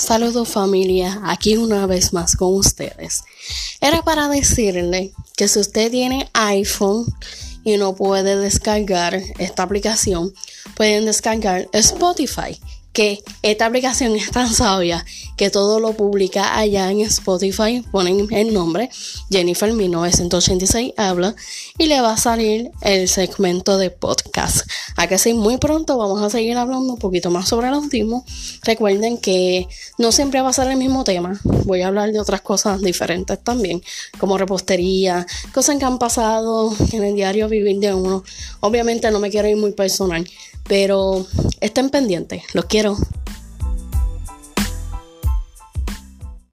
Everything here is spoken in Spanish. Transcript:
Saludos familia, aquí una vez más con ustedes. Era para decirle que si usted tiene iPhone y no puede descargar esta aplicación, pueden descargar Spotify que esta aplicación es tan sabia que todo lo publica allá en Spotify, ponen el nombre Jennifer 1986 habla y le va a salir el segmento de podcast. A que muy pronto vamos a seguir hablando un poquito más sobre el autismo. Recuerden que no siempre va a ser el mismo tema, voy a hablar de otras cosas diferentes también, como repostería, cosas que han pasado en el diario vivir de uno. Obviamente no me quiero ir muy personal, pero estén pendientes, los quiero.